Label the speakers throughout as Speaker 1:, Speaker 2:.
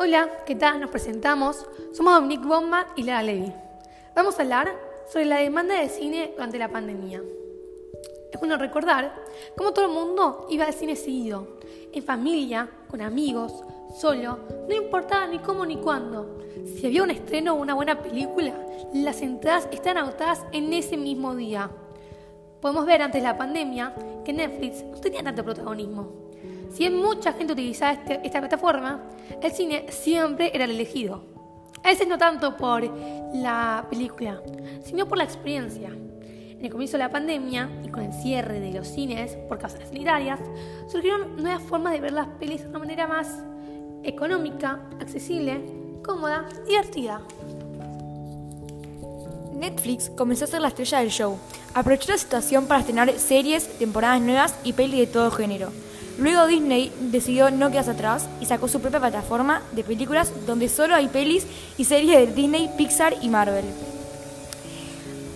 Speaker 1: Hola, ¿qué tal? Nos presentamos. Somos Dominique Bomba y Lara Levy. Vamos a hablar sobre la demanda de cine durante la pandemia. Es bueno recordar cómo todo el mundo iba al cine seguido, en familia, con amigos, solo, no importaba ni cómo ni cuándo. Si había un estreno o una buena película, las entradas estaban agotadas en ese mismo día. Podemos ver antes de la pandemia que Netflix no tenía tanto protagonismo si bien mucha gente utilizaba este, esta plataforma, el cine siempre era el elegido. A veces no tanto por la película, sino por la experiencia. En el comienzo de la pandemia y con el cierre de los cines por causas sanitarias, surgieron nuevas formas de ver las pelis de una manera más económica, accesible, cómoda y divertida.
Speaker 2: Netflix comenzó a ser la estrella del show. Aprovechó la situación para estrenar series, temporadas nuevas y pelis de todo género. Luego Disney decidió no quedarse atrás y sacó su propia plataforma de películas donde solo hay pelis y series de Disney, Pixar y Marvel.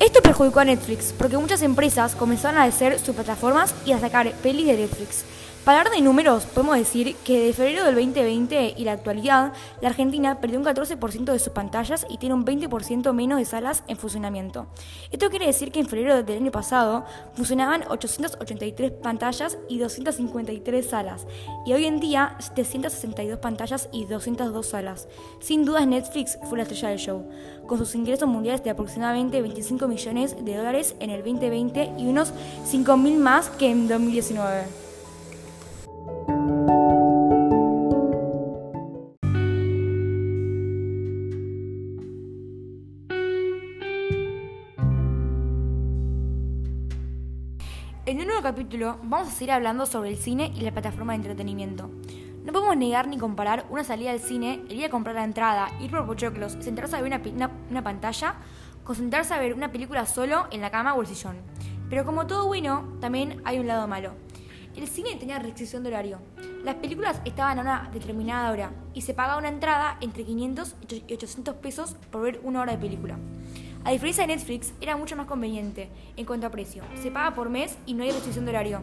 Speaker 2: Esto perjudicó a Netflix porque muchas empresas comenzaron a hacer sus plataformas y a sacar pelis de Netflix. Para hablar de números, podemos decir que de febrero del 2020 y la actualidad, la Argentina perdió un 14% de sus pantallas y tiene un 20% menos de salas en funcionamiento. Esto quiere decir que en febrero del año pasado funcionaban 883 pantallas y 253 salas, y hoy en día 762 pantallas y 202 salas. Sin dudas Netflix fue la estrella del show, con sus ingresos mundiales de aproximadamente 25 millones de dólares en el 2020 y unos 5.000 más que en 2019. En un nuevo capítulo vamos a seguir hablando sobre el cine y la plataforma de entretenimiento. No podemos negar ni comparar una salida al cine, el ir a comprar la entrada, ir por pochoclos, sentarse a ver una, una, pantalla, con sentarse a ver una película solo en la cama o el sillón. Pero como todo bueno, también hay un lado malo. El cine tenía restricción de horario. Las películas estaban a una determinada hora y se pagaba una entrada entre 500 y 800 pesos por ver una hora de película. A diferencia de Netflix, era mucho más conveniente en cuanto a precio. Se paga por mes y no hay restricción de horario.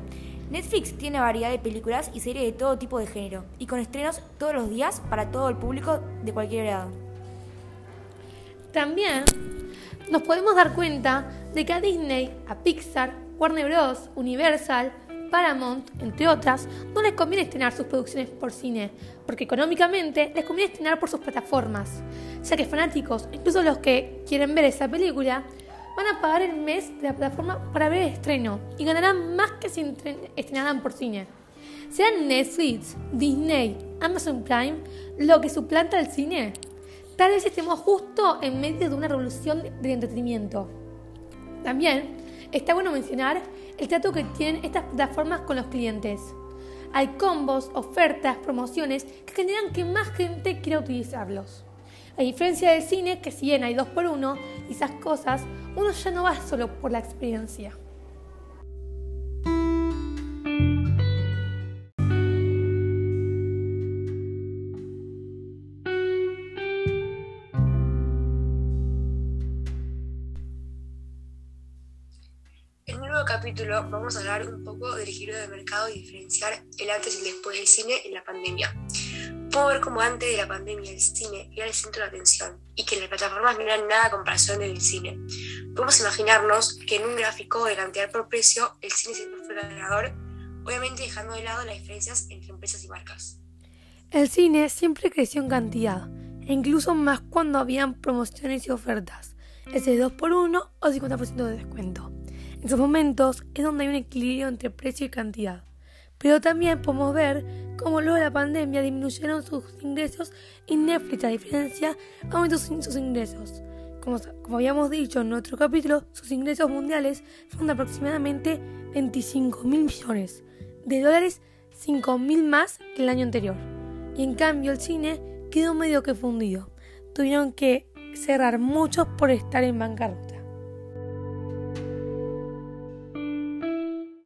Speaker 2: Netflix tiene variedad de películas y series de todo tipo de género, y con estrenos todos los días para todo el público de cualquier edad.
Speaker 1: También nos podemos dar cuenta de que a Disney, a Pixar, Warner Bros., Universal, Paramount, entre otras, no les conviene estrenar sus producciones por cine, porque económicamente les conviene estrenar por sus plataformas, ya que fanáticos, incluso los que quieren ver esa película, van a pagar el mes de la plataforma para ver el estreno y ganarán más que si estrenaran por cine. ¿Serán Netflix, Disney, Amazon Prime lo que suplanta el cine? Tal vez estemos justo en medio de una revolución del entretenimiento. También está bueno mencionar el trato que tienen estas plataformas con los clientes. Hay combos, ofertas, promociones que generan que más gente quiera utilizarlos. A diferencia del cine, que si bien hay dos por uno y esas cosas, uno ya no va solo por la experiencia.
Speaker 3: Capítulo vamos a hablar un poco del giro de mercado y diferenciar el antes y el después del cine en la pandemia. Podemos ver como antes de la pandemia el cine era el centro de atención y que las plataformas no eran nada a comparación del cine. Podemos imaginarnos que en un gráfico de cantidad por precio el cine siempre fue el ganador, obviamente dejando de lado las diferencias entre empresas y marcas.
Speaker 1: El cine siempre creció en cantidad, e incluso más cuando habían promociones y ofertas, ese 2x1 o 50% de descuento. En esos momentos es donde hay un equilibrio entre precio y cantidad. Pero también podemos ver cómo luego de la pandemia disminuyeron sus ingresos y Netflix, a diferencia, aumentó sus ingresos. Como, como habíamos dicho en otro capítulo, sus ingresos mundiales fueron de aproximadamente 25 mil millones de dólares, 5 mil más que el año anterior. Y en cambio el cine quedó medio que fundido. Tuvieron que cerrar muchos por estar en bancarrota.